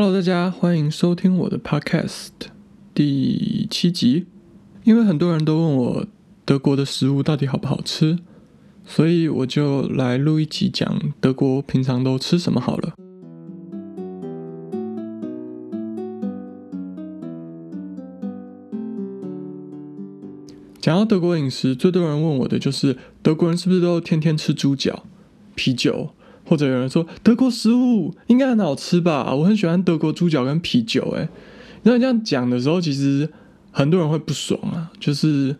Hello，大家欢迎收听我的 Podcast 第七集。因为很多人都问我德国的食物到底好不好吃，所以我就来录一集讲德国平常都吃什么好了。讲到德国饮食，最多人问我的就是德国人是不是都天天吃猪脚、啤酒，或者有人说德国食物应该很好吃吧？我很喜欢德国猪脚跟啤酒。诶，那你这样讲的时候，其实很多人会不爽啊，就是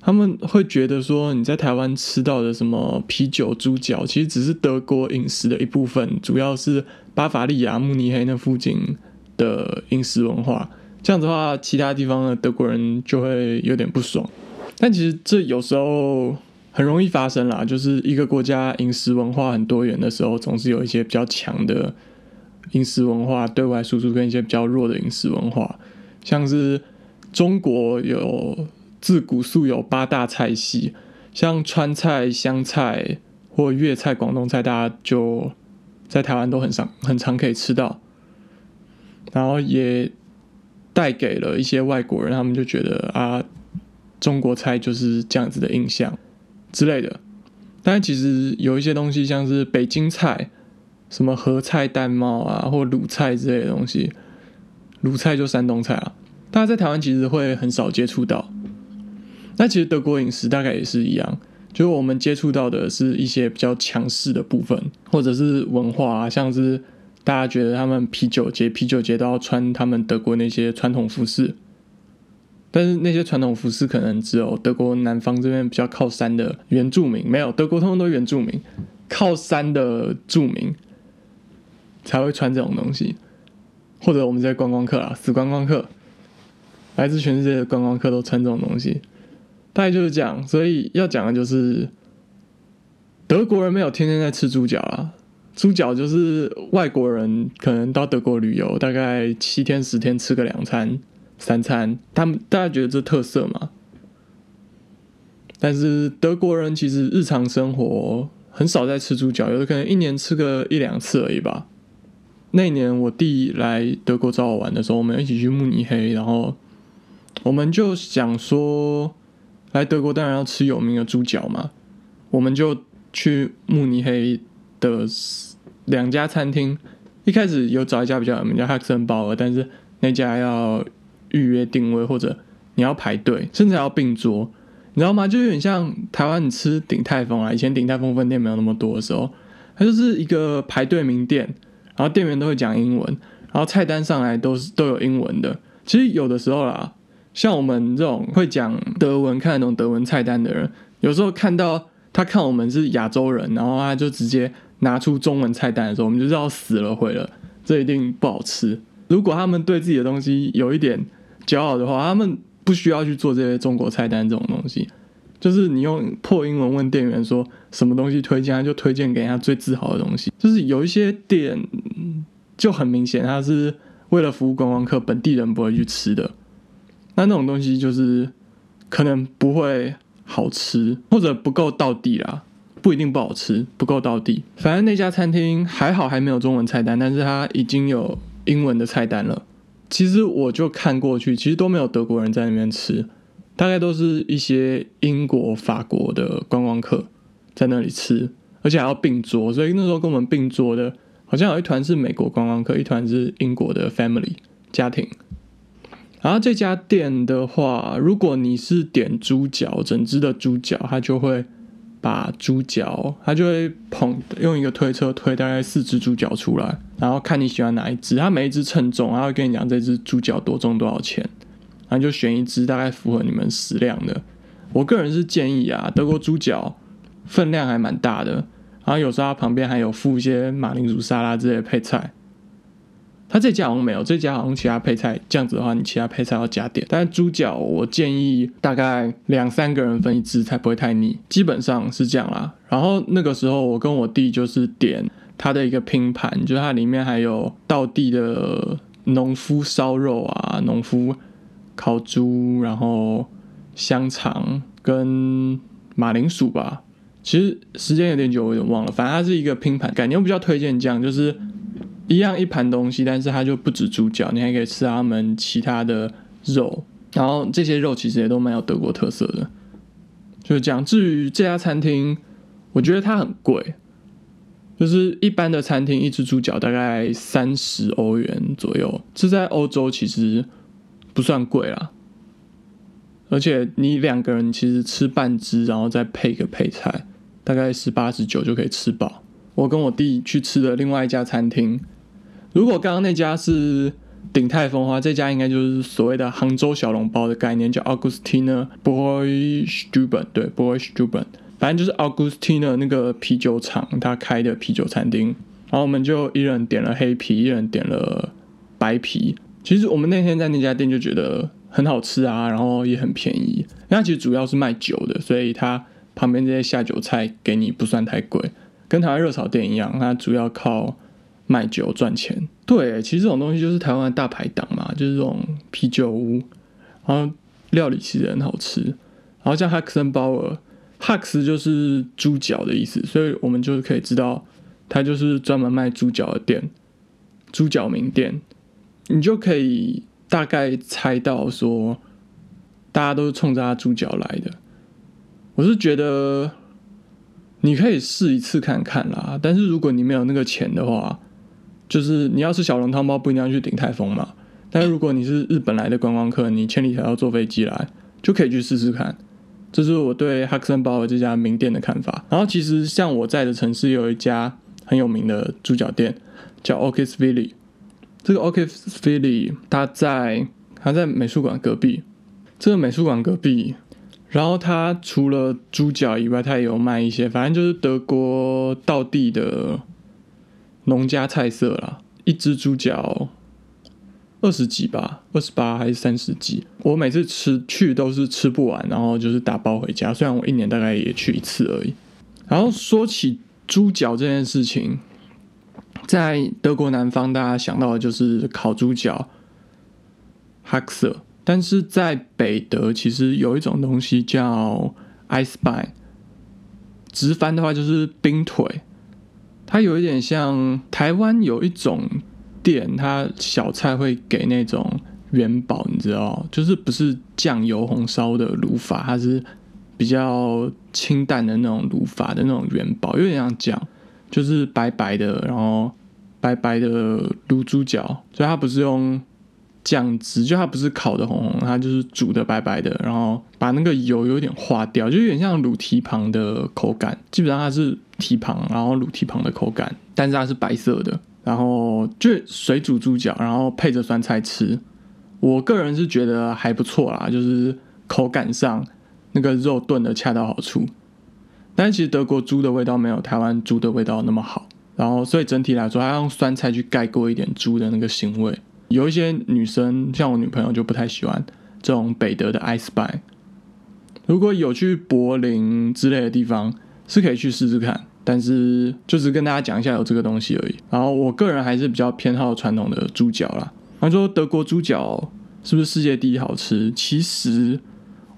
他们会觉得说你在台湾吃到的什么啤酒、猪脚，其实只是德国饮食的一部分，主要是巴伐利亚、慕尼黑那附近的饮食文化。这样子的话，其他地方的德国人就会有点不爽。但其实这有时候很容易发生啦，就是一个国家饮食文化很多元的时候，总是有一些比较强的饮食文化对外输出，跟一些比较弱的饮食文化。像是中国有自古素有八大菜系，像川菜、湘菜或粤菜、广东菜，大家就在台湾都很常很常可以吃到，然后也带给了一些外国人，他们就觉得啊。中国菜就是这样子的印象之类的，但其实有一些东西，像是北京菜，什么河菜、蛋帽啊，或鲁菜之类的东西，鲁菜就山东菜啊，大家在台湾其实会很少接触到。那其实德国饮食大概也是一样，就是我们接触到的是一些比较强势的部分，或者是文化啊，像是大家觉得他们啤酒节，啤酒节都要穿他们德国那些传统服饰。但是那些传统服饰可能只有德国南方这边比较靠山的原住民，没有德国通通都原住民，靠山的住民才会穿这种东西，或者我们这些观光客啊，死观光客，来自全世界的观光客都穿这种东西，大概就是这样。所以要讲的就是德国人没有天天在吃猪脚啦，猪脚就是外国人可能到德国旅游，大概七天十天吃个两餐。三餐，他们大家觉得这特色嘛？但是德国人其实日常生活很少在吃猪脚，有的可能一年吃个一两次而已吧。那年我弟来德国找我玩的时候，我们一起去慕尼黑，然后我们就想说，来德国当然要吃有名的猪脚嘛，我们就去慕尼黑的两家餐厅，一开始有找一家比较有名叫哈森鲍尔，但是那家要。预约定位或者你要排队，甚至要并桌，你知道吗？就有点像台湾你吃鼎泰丰啊，以前鼎泰丰分店没有那么多的时候，它就是一个排队名店，然后店员都会讲英文，然后菜单上来都是都有英文的。其实有的时候啦，像我们这种会讲德文、看得懂德文菜单的人，有时候看到他看我们是亚洲人，然后他就直接拿出中文菜单的时候，我们就知道死了毁了，这一定不好吃。如果他们对自己的东西有一点骄傲的话，他们不需要去做这些中国菜单这种东西。就是你用破英文问店员说什么东西推荐，他就推荐给他最自豪的东西。就是有一些店就很明显，他是为了服务观光客，本地人不会去吃的。那那种东西就是可能不会好吃，或者不够到地啦，不一定不好吃，不够到地。反正那家餐厅还好，还没有中文菜单，但是它已经有。英文的菜单了，其实我就看过去，其实都没有德国人在那边吃，大概都是一些英国、法国的观光客在那里吃，而且还要并桌，所以那时候跟我们并桌的，好像有一团是美国观光客，一团是英国的 family 家庭。然后这家店的话，如果你是点猪脚，整只的猪脚，它就会。把猪脚，他就会捧用一个推车推大概四只猪脚出来，然后看你喜欢哪一只，他每一只称重，他会跟你讲这只猪脚多重多少钱，然后就选一只大概符合你们食量的。我个人是建议啊，德国猪脚分量还蛮大的，然后有时候它旁边还有附一些马铃薯沙拉之类的配菜。他这家好像没有，这家好像其他配菜这样子的话，你其他配菜要加点。但是猪脚我建议大概两三个人分一只，才不会太腻。基本上是这样啦。然后那个时候我跟我弟就是点他的一个拼盘，就是它里面还有道地的农夫烧肉啊，农夫烤猪，然后香肠跟马铃薯吧。其实时间有点久，我有点忘了。反正它是一个拼盘，感觉我比较推荐这样，就是。一样一盘东西，但是它就不止猪脚，你还可以吃他们其他的肉，然后这些肉其实也都蛮有德国特色的。就讲至于这家餐厅，我觉得它很贵，就是一般的餐厅一只猪脚大概三十欧元左右，这在欧洲其实不算贵啦。而且你两个人其实吃半只，然后再配个配菜，大概十八十九就可以吃饱。我跟我弟去吃的另外一家餐厅，如果刚刚那家是鼎泰丰的话，这家应该就是所谓的杭州小笼包的概念，叫 Augustina Boystuben，对，Boystuben，反正就是 Augustina 那个啤酒厂他开的啤酒餐厅。然后我们就一人点了黑啤，一人点了白啤。其实我们那天在那家店就觉得。很好吃啊，然后也很便宜。那其实主要是卖酒的，所以它旁边这些下酒菜给你不算太贵，跟台湾热炒店一样，它主要靠卖酒赚钱。对，其实这种东西就是台湾的大排档嘛，就是这种啤酒屋，然后料理其实很好吃。然后像 Huxen Bauer，Hux 就是猪脚的意思，所以我们就是可以知道它就是专门卖猪脚的店，猪脚名店，你就可以。大概猜到说，大家都是冲着他猪脚来的。我是觉得你可以试一次看看啦，但是如果你没有那个钱的话，就是你要吃小笼汤包，不一定要去鼎泰丰嘛。但是如果你是日本来的观光客，你千里迢迢坐飞机来，就可以去试试看。这是我对哈克森堡尔这家名店的看法。然后其实像我在的城市有一家很有名的猪脚店，叫 o k i s v i l l e。这个 OK Philly，它在它在美术馆隔壁。这个美术馆隔壁，然后它除了猪脚以外，它也有卖一些，反正就是德国道地的农家菜色啦。一只猪脚二十几吧，二十八还是三十几？我每次吃去都是吃不完，然后就是打包回家。虽然我一年大概也去一次而已。然后说起猪脚这件事情。在德国南方，大家想到的就是烤猪脚 h a k s 但是在北德，其实有一种东西叫 ice b i n 直翻的话就是冰腿。它有一点像台湾有一种店，它小菜会给那种元宝，你知道，就是不是酱油红烧的卤法，它是比较清淡的那种卤法的那种元宝，有点像酱。就是白白的，然后白白的卤猪脚，所以它不是用酱汁，就它不是烤的红红，它就是煮的白白的，然后把那个油有点化掉，就有点像卤蹄膀的口感。基本上它是蹄膀，然后卤蹄膀的口感，但是它是白色的，然后就水煮猪脚，然后配着酸菜吃。我个人是觉得还不错啦，就是口感上那个肉炖的恰到好处。但其实德国猪的味道没有台湾猪的味道那么好，然后所以整体来说，它用酸菜去盖过一点猪的那个腥味。有一些女生像我女朋友就不太喜欢这种北德的 ice b y 如果有去柏林之类的地方，是可以去试试看。但是就是跟大家讲一下有这个东西而已。然后我个人还是比较偏好传统的猪脚啦。他说德国猪脚是不是世界第一好吃？其实。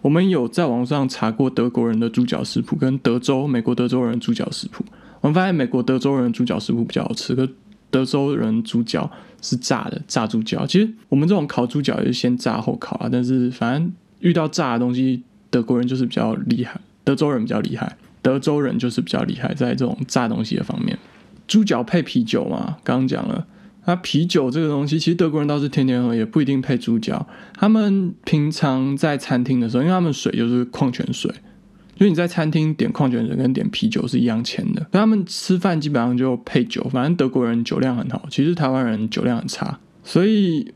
我们有在网上查过德国人的猪脚食谱，跟德州、美国德州人猪脚食谱。我们发现美国德州人猪脚食谱比较好吃，可德州人猪脚是炸的，炸猪脚。其实我们这种烤猪脚也是先炸后烤啊，但是反正遇到炸的东西，德国人就是比较厉害，德州人比较厉害，德州人就是比较厉害在这种炸东西的方面。猪脚配啤酒嘛，刚刚讲了。那啤酒这个东西，其实德国人倒是天天喝，也不一定配猪脚。他们平常在餐厅的时候，因为他们水就是矿泉水，因为你在餐厅点矿泉水跟点啤酒是一样钱的。他们吃饭基本上就配酒，反正德国人酒量很好，其实台湾人酒量很差。所以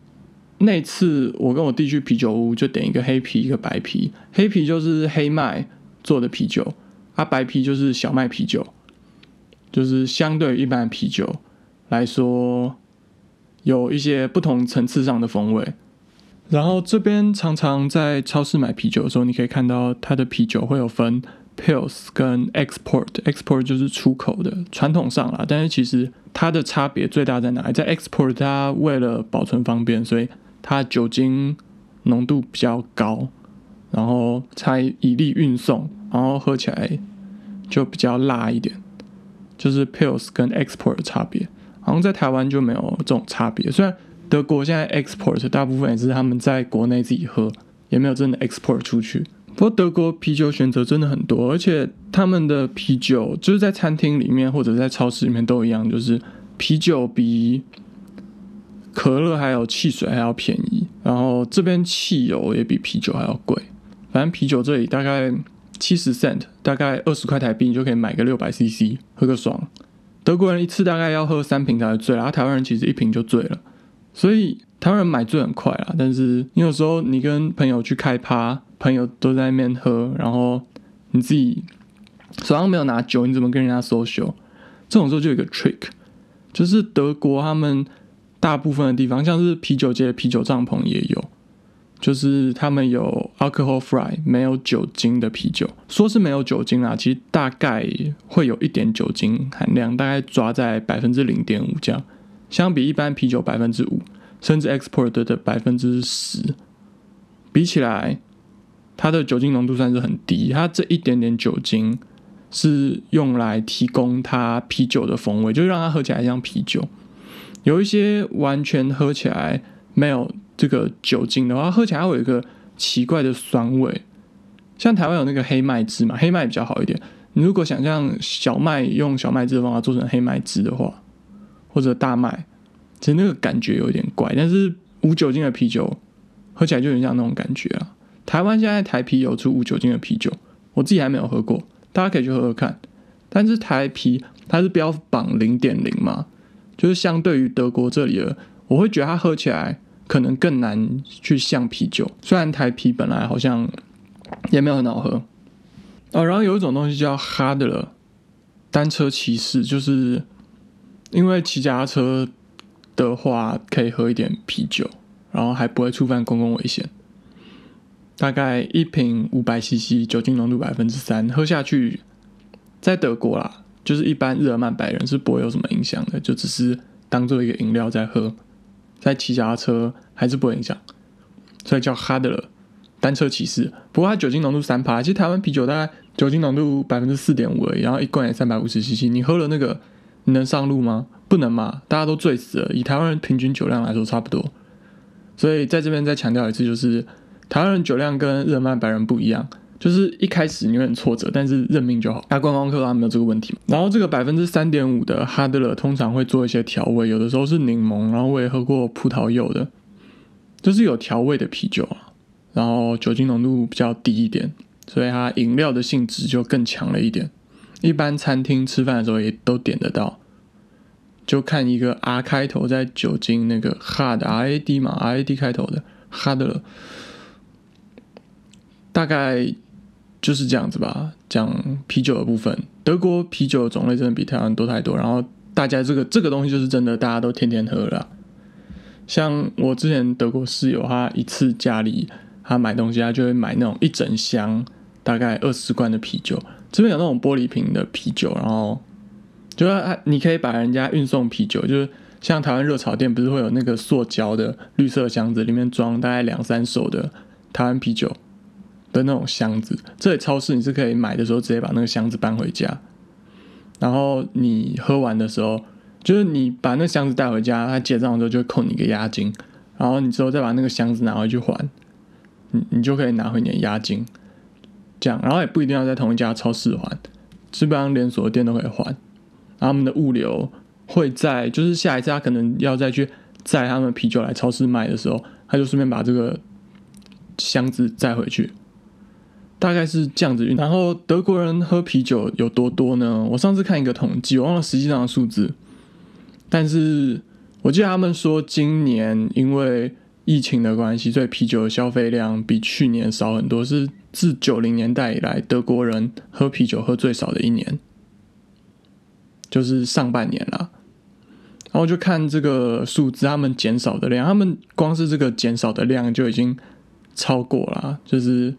那次我跟我弟去啤酒屋，就点一个黑啤，一个白啤。黑啤就是黑麦做的啤酒，啊，白啤就是小麦啤酒，就是相对一般的啤酒来说。有一些不同层次上的风味，然后这边常常在超市买啤酒的时候，你可以看到它的啤酒会有分 Pils 跟 Export，Export 就是出口的，传统上啦，但是其实它的差别最大在哪里？在 Export 它为了保存方便，所以它酒精浓度比较高，然后才以利运送，然后喝起来就比较辣一点，就是 Pils 跟 Export 的差别。好像在台湾就没有这种差别。虽然德国现在 export 大部分也是他们在国内自己喝，也没有真的 export 出去。不过德国啤酒选择真的很多，而且他们的啤酒就是在餐厅里面或者在超市里面都一样，就是啤酒比可乐还有汽水还要便宜，然后这边汽油也比啤酒还要贵。反正啤酒这里大概七十 cent，大概二十块台币，你就可以买个六百 cc 喝个爽。德国人一次大概要喝三瓶才会醉，然后台湾人其实一瓶就醉了，所以台湾人买醉很快啊。但是你有时候你跟朋友去开趴，朋友都在那边喝，然后你自己手上没有拿酒，你怎么跟人家 social？这种时候就有一个 trick，就是德国他们大部分的地方，像是啤酒街、啤酒帐篷也有。就是他们有 alcohol free 没有酒精的啤酒，说是没有酒精啊，其实大概会有一点酒精含量，大概抓在百分之零点五这样，相比一般啤酒百分之五，甚至 export 的百分之十，比起来，它的酒精浓度算是很低，它这一点点酒精是用来提供它啤酒的风味，就让它喝起来像啤酒，有一些完全喝起来没有。这个酒精的话，喝起来会有一个奇怪的酸味。像台湾有那个黑麦汁嘛，黑麦比较好一点。你如果想象小麦用小麦汁的方法做成黑麦汁的话，或者大麦，其实那个感觉有点怪。但是无酒精的啤酒喝起来就有点像那种感觉啊。台湾现在台啤有出无酒精的啤酒，我自己还没有喝过，大家可以去喝喝看。但是台啤它是标榜零点零嘛，就是相对于德国这里的，我会觉得它喝起来。可能更难去像啤酒，虽然台啤本来好像也没有很好喝哦。然后有一种东西叫哈德勒单车骑士，就是因为骑脚踏车的话可以喝一点啤酒，然后还不会触犯公共危险。大概一瓶五百 CC，酒精浓度百分之三，喝下去在德国啦，就是一般日耳曼白人是不会有什么影响的，就只是当做一个饮料在喝。在骑脚踏车还是不影响，所以叫哈德勒单车骑士。不过它酒精浓度三趴，其实台湾啤酒大概酒精浓度百分之四点五而已，然后一罐也三百五十 CC。你喝了那个，你能上路吗？不能嘛，大家都醉死了。以台湾人平均酒量来说，差不多。所以在这边再强调一次，就是台湾人酒量跟日耳曼白人不一样。就是一开始你会很挫折，但是认命就好。那观光客他没有这个问题。然后这个百分之三点五的哈德勒通常会做一些调味，有的时候是柠檬，然后我也喝过葡萄柚的，就是有调味的啤酒啊。然后酒精浓度比较低一点，所以它饮料的性质就更强了一点。一般餐厅吃饭的时候也都点得到，就看一个 R 开头在酒精那个 hard R A D 嘛，R A D 开头的哈德勒，大概。就是这样子吧，讲啤酒的部分，德国啤酒种类真的比台湾多太多。然后大家这个这个东西就是真的，大家都天天喝了。像我之前德国室友，他一次家里他买东西，他就会买那种一整箱，大概二十罐的啤酒。这边有那种玻璃瓶的啤酒，然后就是你可以把人家运送啤酒，就是像台湾热炒店不是会有那个塑胶的绿色箱子，里面装大概两三手的台湾啤酒。的那种箱子，这里超市你是可以买的时候直接把那个箱子搬回家，然后你喝完的时候，就是你把那箱子带回家，他结账的时候就会扣你一个押金，然后你之后再把那个箱子拿回去还，你你就可以拿回你的押金，这样，然后也不一定要在同一家超市还，基本上连锁店都可以还，然后他们的物流会在，就是下一次他可能要再去载他们啤酒来超市卖的时候，他就顺便把这个箱子载回去。大概是这样子，然后德国人喝啤酒有多多呢？我上次看一个统计，我忘了实际上的数字，但是我记得他们说今年因为疫情的关系，所以啤酒的消费量比去年少很多，是自九零年代以来德国人喝啤酒喝最少的一年，就是上半年啦。然后就看这个数字，他们减少的量，他们光是这个减少的量就已经超过了，就是。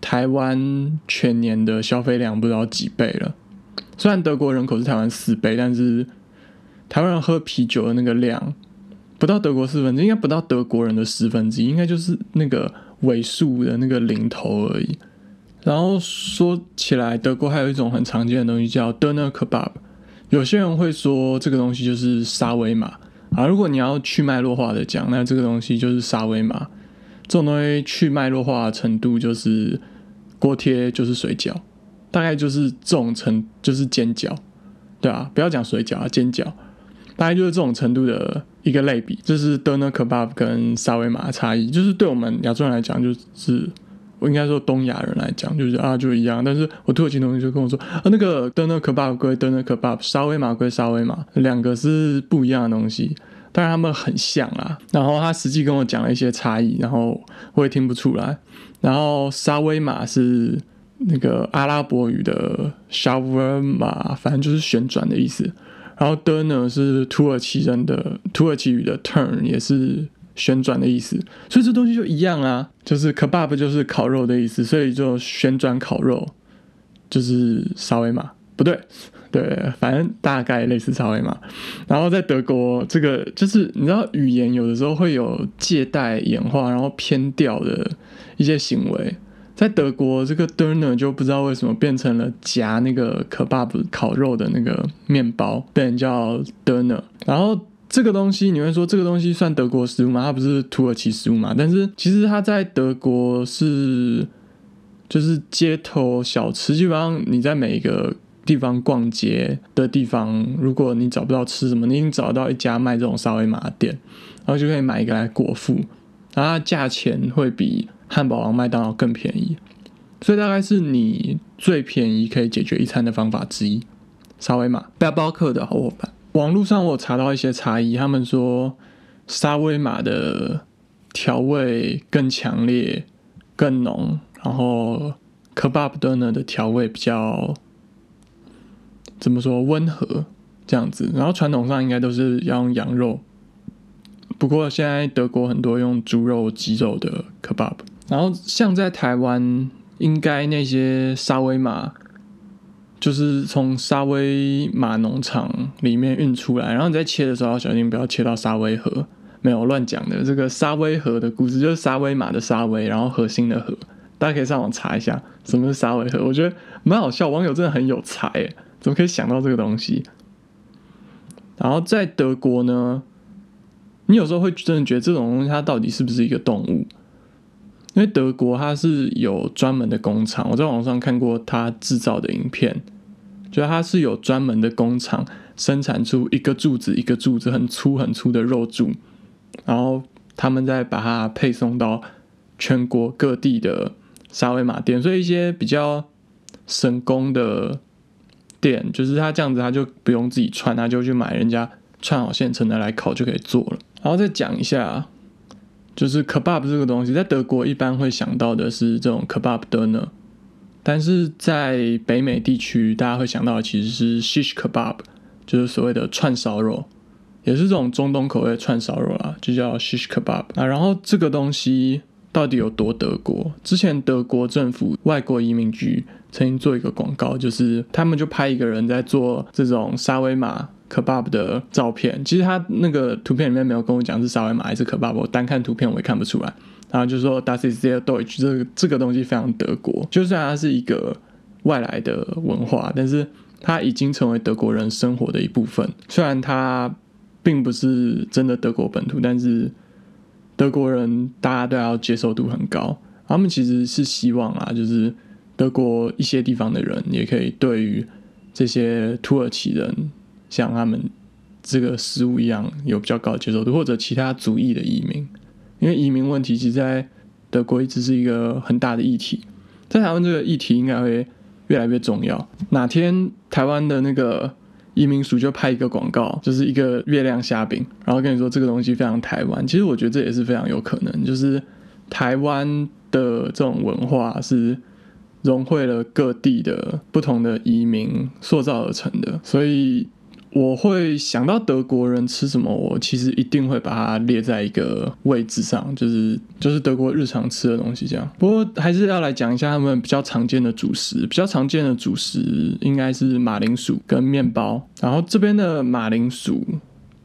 台湾全年的消费量不知道几倍了。虽然德国人口是台湾四倍，但是台湾人喝啤酒的那个量不到德国四分之一，应该不到德国人的十分之一，应该就是那个尾数的那个零头而已。然后说起来，德国还有一种很常见的东西叫 Doner Kebab，有些人会说这个东西就是沙威玛啊。如果你要去脉络化的讲，那这个东西就是沙威玛。这种东西去脉络化的程度就是锅贴就是水饺，大概就是这种程就是煎饺，对啊，不要讲水饺啊，煎饺，大概就是这种程度的一个类比。这是 doner kebab 跟沙威玛的差异，就是对我们亚洲人来讲，就是我应该说东亚人来讲，就是啊就一样。但是我土耳其同学就跟我说啊，那个 doner kebab 归 doner kebab，沙威玛归沙威玛，两个是不一样的东西。但是他们很像啊，然后他实际跟我讲了一些差异，然后我也听不出来。然后沙威玛是那个阿拉伯语的 shawarma，反正就是旋转的意思。然后 doner 是土耳其人的土耳其语的 turn，也是旋转的意思。所以这东西就一样啊，就是 kebab 就是烤肉的意思，所以就旋转烤肉就是沙威玛，不对。对，反正大概类似沙威玛。然后在德国，这个就是你知道，语言有的时候会有借代演化，然后偏调的一些行为。在德国，这个 doner 就不知道为什么变成了夹那个 kebab 烤肉的那个面包，被人叫 doner。然后这个东西，你会说这个东西算德国食物吗？它不是土耳其食物嘛？但是其实它在德国是就是街头小吃，基本上你在每一个。地方逛街的地方，如果你找不到吃什么，你已经找到一家卖这种沙威玛店，然后就可以买一个来果腹，然后价钱会比汉堡王、麦当劳更便宜，所以大概是你最便宜可以解决一餐的方法之一。沙威玛背包客的好伙伴，网络上我查到一些差异，他们说沙威玛的调味更强烈、更浓，然后 kebab doner 的调味比较。怎么说温和这样子，然后传统上应该都是要用羊肉，不过现在德国很多用猪肉、鸡肉的 kebab，然后像在台湾，应该那些沙威玛就是从沙威玛农场里面运出来，然后你在切的时候要小心不要切到沙威河，没有乱讲的，这个沙威河的故事就是沙威玛的沙威，然后核心的核，大家可以上网查一下什么是沙威河，我觉得蛮好笑，网友真的很有才。怎么可以想到这个东西？然后在德国呢，你有时候会真的觉得这种东西它到底是不是一个动物？因为德国它是有专门的工厂，我在网上看过它制造的影片，觉得它是有专门的工厂生产出一个柱子一个柱子很粗很粗的肉柱，然后他们再把它配送到全国各地的沙威玛店，所以一些比较省工的。店就是他这样子，他就不用自己串，他就去买人家串好现成的来烤就可以做了。然后再讲一下，就是 kebab 这个东西，在德国一般会想到的是这种 kebab doner，但是在北美地区，大家会想到的其实是 shish kebab，就是所谓的串烧肉，也是这种中东口味串烧肉啦，就叫 shish kebab 啊。然后这个东西。到底有多德国？之前德国政府外国移民局曾经做一个广告，就是他们就拍一个人在做这种沙威玛 kebab 的照片。其实他那个图片里面没有跟我讲是沙威玛还是 kebab，我单看图片我也看不出来。然后就说 Das ist sehr deutsch，这个这个东西非常德国。就算它是一个外来的文化，但是它已经成为德国人生活的一部分。虽然它并不是真的德国本土，但是。德国人大家都要接受度很高，他们其实是希望啊，就是德国一些地方的人也可以对于这些土耳其人像他们这个食物一样有比较高的接受度，或者其他族裔的移民，因为移民问题其实在德国一直是一个很大的议题，在台湾这个议题应该会越来越重要，哪天台湾的那个。移民署就拍一个广告，就是一个月亮虾饼，然后跟你说这个东西非常台湾。其实我觉得这也是非常有可能，就是台湾的这种文化是融汇了各地的不同的移民塑造而成的，所以。我会想到德国人吃什么，我其实一定会把它列在一个位置上，就是就是德国日常吃的东西这样。不过还是要来讲一下他们比较常见的主食，比较常见的主食应该是马铃薯跟面包。然后这边的马铃薯，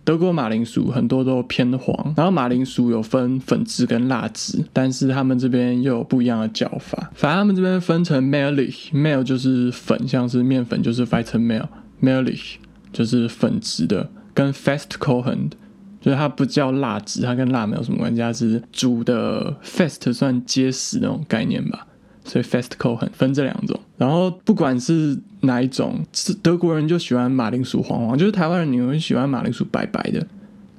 德国马铃薯很多都偏黄，然后马铃薯有分粉质跟辣质，但是他们这边又有不一样的叫法。反正他们这边分成 m e l i c h m e l 就是粉，像是面粉就是 vitamin m e l i c h 就是粉质的，跟 fast cooking，就是它不叫辣汁，它跟辣没有什么关系，它是煮的 fast 算结实那种概念吧。所以 fast cooking 分这两种，然后不管是哪一种，是德国人就喜欢马铃薯黄黄，就是台湾人你会喜欢马铃薯白白的，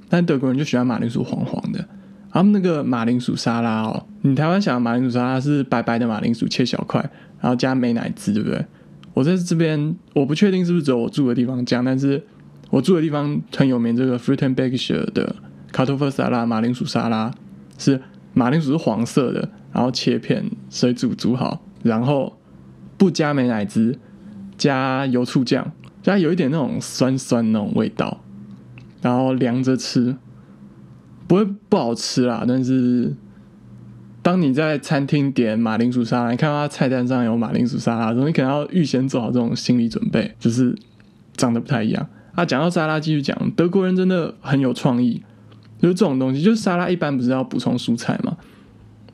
但德国人就喜欢马铃薯黄黄的。他们那个马铃薯沙拉哦，你台湾想的马铃薯沙拉是白白的马铃薯切小块，然后加美乃滋，对不对？我在这边我不确定是不是只有我住的地方这样，但是我住的地方很有名，这个 Fruit and Berkshire 的 c a r t o f f e r 沙拉马铃薯沙拉是马铃薯是黄色的。然后切片，水煮煮好，然后不加美乃滋，加油醋酱，加有一点那种酸酸那种味道，然后凉着吃，不会不好吃啦。但是当你在餐厅点马铃薯沙拉，你看到菜单上有马铃薯沙拉的时，候，你可能要预先做好这种心理准备，就是长得不太一样。啊，讲到沙拉，继续讲，德国人真的很有创意，就是这种东西，就是沙拉一般不是要补充蔬菜吗？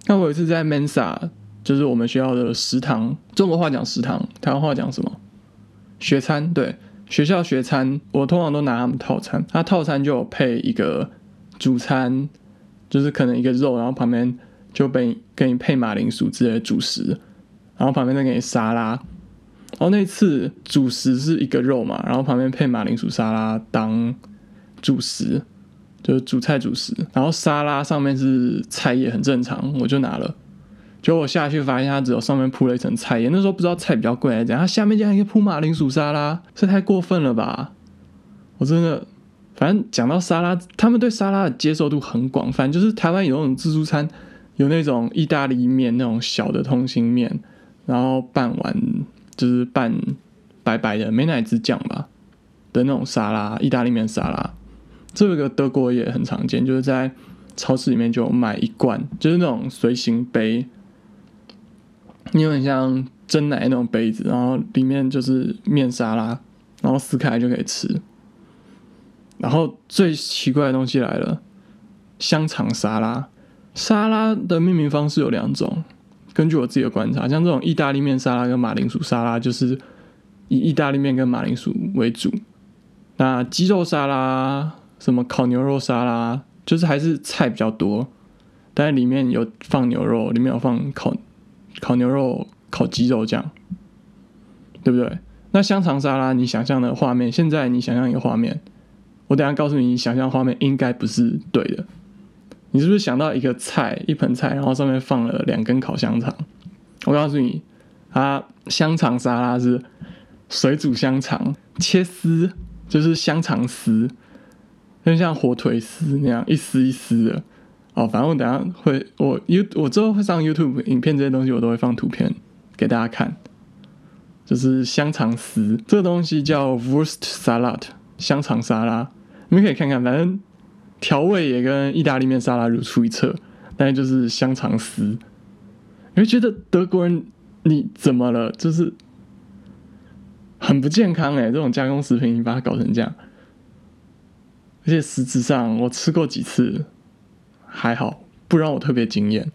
那我有一次在 Mensa，就是我们学校的食堂，中国话讲食堂，台湾话讲什么？学餐，对，学校学餐，我通常都拿他们套餐，他套餐就有配一个主餐，就是可能一个肉，然后旁边就被给你配马铃薯之类的主食，然后旁边再给你沙拉。然后那次主食是一个肉嘛，然后旁边配马铃薯沙拉当主食。就是主菜主食，然后沙拉上面是菜叶，很正常，我就拿了。结果我下去发现它只有上面铺了一层菜叶，那时候不知道菜比较贵还是怎样，它下面竟然可以铺马铃薯沙拉，这太过分了吧！我真的，反正讲到沙拉，他们对沙拉的接受度很广泛，就是台湾有那种自助餐，有那种意大利面那种小的通心面，然后拌完就是拌白白的美乃滋酱吧的那种沙拉，意大利面沙拉。这个德国也很常见，就是在超市里面就买一罐，就是那种随行杯，你有点像蒸奶那种杯子，然后里面就是面沙拉，然后撕开就可以吃。然后最奇怪的东西来了，香肠沙拉。沙拉的命名方式有两种，根据我自己的观察，像这种意大利面沙拉跟马铃薯沙拉，就是以意大利面跟马铃薯为主。那鸡肉沙拉。什么烤牛肉沙拉，就是还是菜比较多，但是里面有放牛肉，里面有放烤烤牛肉、烤鸡肉这样，对不对？那香肠沙拉，你想象的画面，现在你想象一个画面，我等下告诉你，你想象画面应该不是对的。你是不是想到一个菜，一盆菜，然后上面放了两根烤香肠？我告诉你，它香肠沙拉是水煮香肠，切丝，就是香肠丝。就像火腿丝那样一丝一丝的哦，反正我等下会我 You 我之后会上 YouTube 影片这些东西，我都会放图片给大家看。就是香肠丝这个东西叫 Wurst Salad 香肠沙拉，你们可以看看，反正调味也跟意大利面沙拉如出一辙，但就是香肠丝。你会觉得德国人你怎么了？就是很不健康哎，这种加工食品你把它搞成这样。而且实质上，我吃过几次，还好，不让我特别惊艳。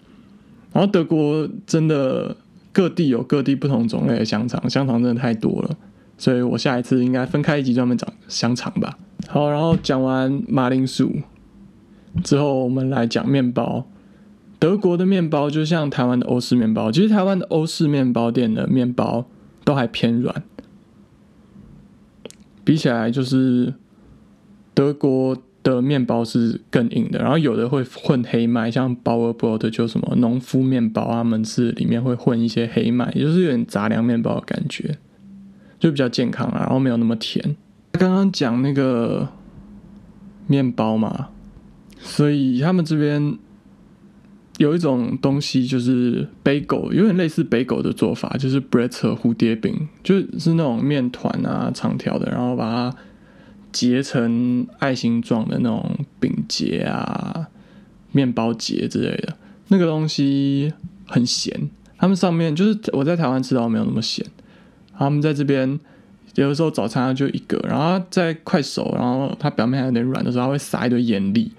然后德国真的各地有各地不同种类的香肠，香肠真的太多了，所以我下一次应该分开一集专门讲香肠吧。好，然后讲完马铃薯之后，我们来讲面包。德国的面包就像台湾的欧式面包，其实台湾的欧式面包店的面包都还偏软，比起来就是。德国的面包是更硬的，然后有的会混黑麦，像 Bauer Brot 就什么农夫面包，他们是里面会混一些黑麦，也就是有点杂粮面包的感觉，就比较健康啊，然后没有那么甜。刚刚讲那个面包嘛，所以他们这边有一种东西就是北狗，有点类似北狗的做法，就是 b r e t 蝴蝶饼，就是那种面团啊，长条的，然后把它。结成爱心状的那种饼结啊、面包结之类的，那个东西很咸。他们上面就是我在台湾吃到没有那么咸。他们在这边有的时候早餐就一个，然后在快熟，然后它表面还有点软的时候，它会撒一堆盐粒，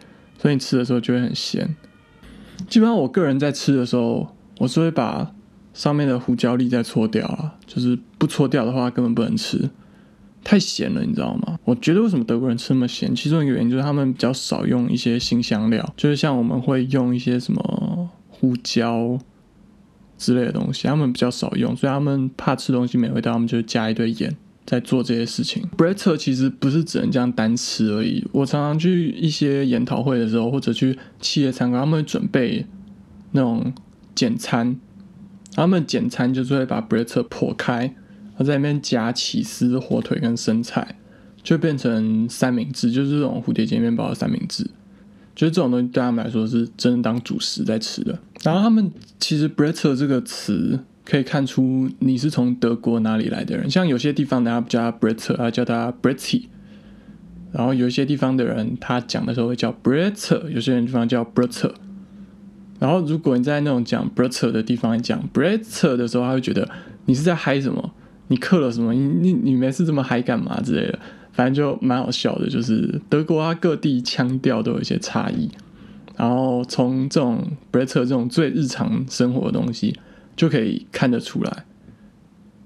所以你吃的时候就会很咸。基本上我个人在吃的时候，我是会把上面的胡椒粒再搓掉啊，就是不搓掉的话根本不能吃。太咸了，你知道吗？我觉得为什么德国人吃那么咸，其中一个原因就是他们比较少用一些新香料，就是像我们会用一些什么胡椒之类的东西，他们比较少用，所以他们怕吃东西没味道，他们就加一堆盐在做这些事情。Bretter 其实不是只能这样单吃而已，我常常去一些研讨会的时候，或者去企业参观，他们会准备那种简餐，他们简餐就是会把 Bretter 破开。然后在里面夹起司、火腿跟生菜，就变成三明治，就是这种蝴蝶结面包的三明治。就是这种东西对他们来说是真的当主食在吃的。然后他们其实 “bretter” 这个词可以看出你是从德国哪里来的人。像有些地方大家不叫 “bretter”，他叫他 “bretty”。然后有一些地方的人他讲的时候会叫 Brette，有些人地方叫 Brette。然后如果你在那种讲 Brette 的地方讲 Brette 的时候，他会觉得你是在嗨什么？你刻了什么？你你你没事这么嗨干嘛之类的？反正就蛮好笑的。就是德国啊，各地腔调都有一些差异。然后从这种 b r e t t e 这种最日常生活的东西就可以看得出来。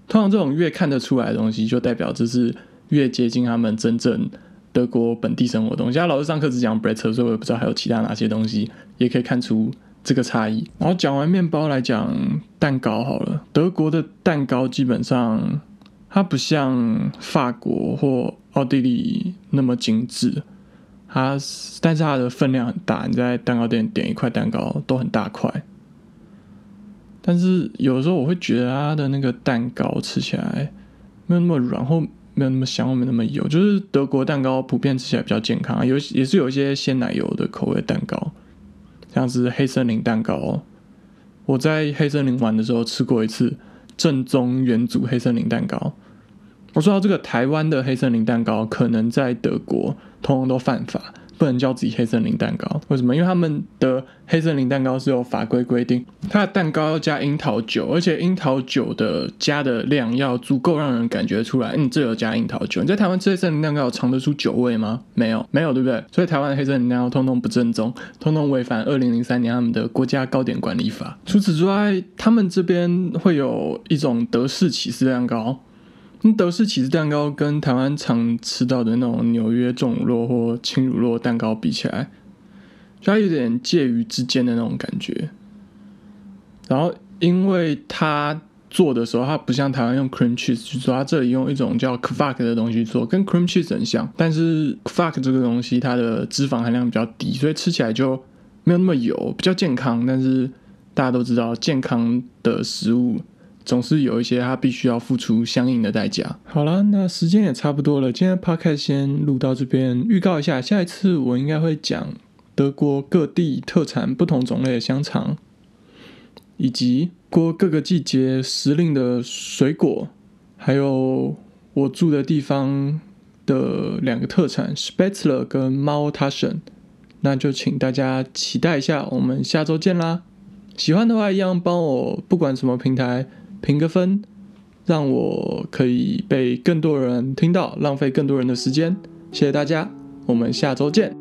通常这种越看得出来的东西，就代表这是越接近他们真正德国本地生活的东西。他老师上课只讲 b r e t t 所以我也不知道还有其他哪些东西也可以看出。这个差异，然后讲完面包来讲蛋糕好了。德国的蛋糕基本上它不像法国或奥地利那么精致，它但是它的分量很大。你在蛋糕店点一块蛋糕都很大块，但是有的时候我会觉得它的那个蛋糕吃起来没有那么软，或没有那么香，或没那么油。就是德国蛋糕普遍吃起来比较健康，有也是有一些鲜奶油的口味蛋糕。像是黑森林蛋糕，我在黑森林玩的时候吃过一次正宗原祖黑森林蛋糕。我说到这个台湾的黑森林蛋糕，可能在德国通通都犯法。不能叫自己黑森林蛋糕，为什么？因为他们的黑森林蛋糕是有法规规定，它的蛋糕要加樱桃酒，而且樱桃酒的加的量要足够让人感觉出来，嗯，这有加樱桃酒。你在台湾吃黑森林蛋糕有尝得出酒味吗？没有，没有，对不对？所以台湾的黑森林蛋糕通通不正宗，通通违反二零零三年他们的国家糕点管理法。除此之外，他们这边会有一种德式起司蛋糕。德式起司蛋糕跟台湾常吃到的那种纽约重乳酪或轻乳酪蛋糕比起来，它有点介于之间的那种感觉。然后，因为它做的时候，它不像台湾用 cream cheese 去做，它这里用一种叫 k f a k 的东西做，跟 cream cheese 很像。但是 k f a k 这个东西，它的脂肪含量比较低，所以吃起来就没有那么油，比较健康。但是大家都知道，健康的食物。总是有一些他必须要付出相应的代价。好了，那时间也差不多了，今天 podcast 先录到这边。预告一下，下一次我应该会讲德国各地特产不同种类的香肠，以及过各个季节时令的水果，还有我住的地方的两个特产 Spätzle 跟 m a u t a s c h e n 那就请大家期待一下，我们下周见啦！喜欢的话，一样帮我不管什么平台。评个分，让我可以被更多人听到，浪费更多人的时间。谢谢大家，我们下周见。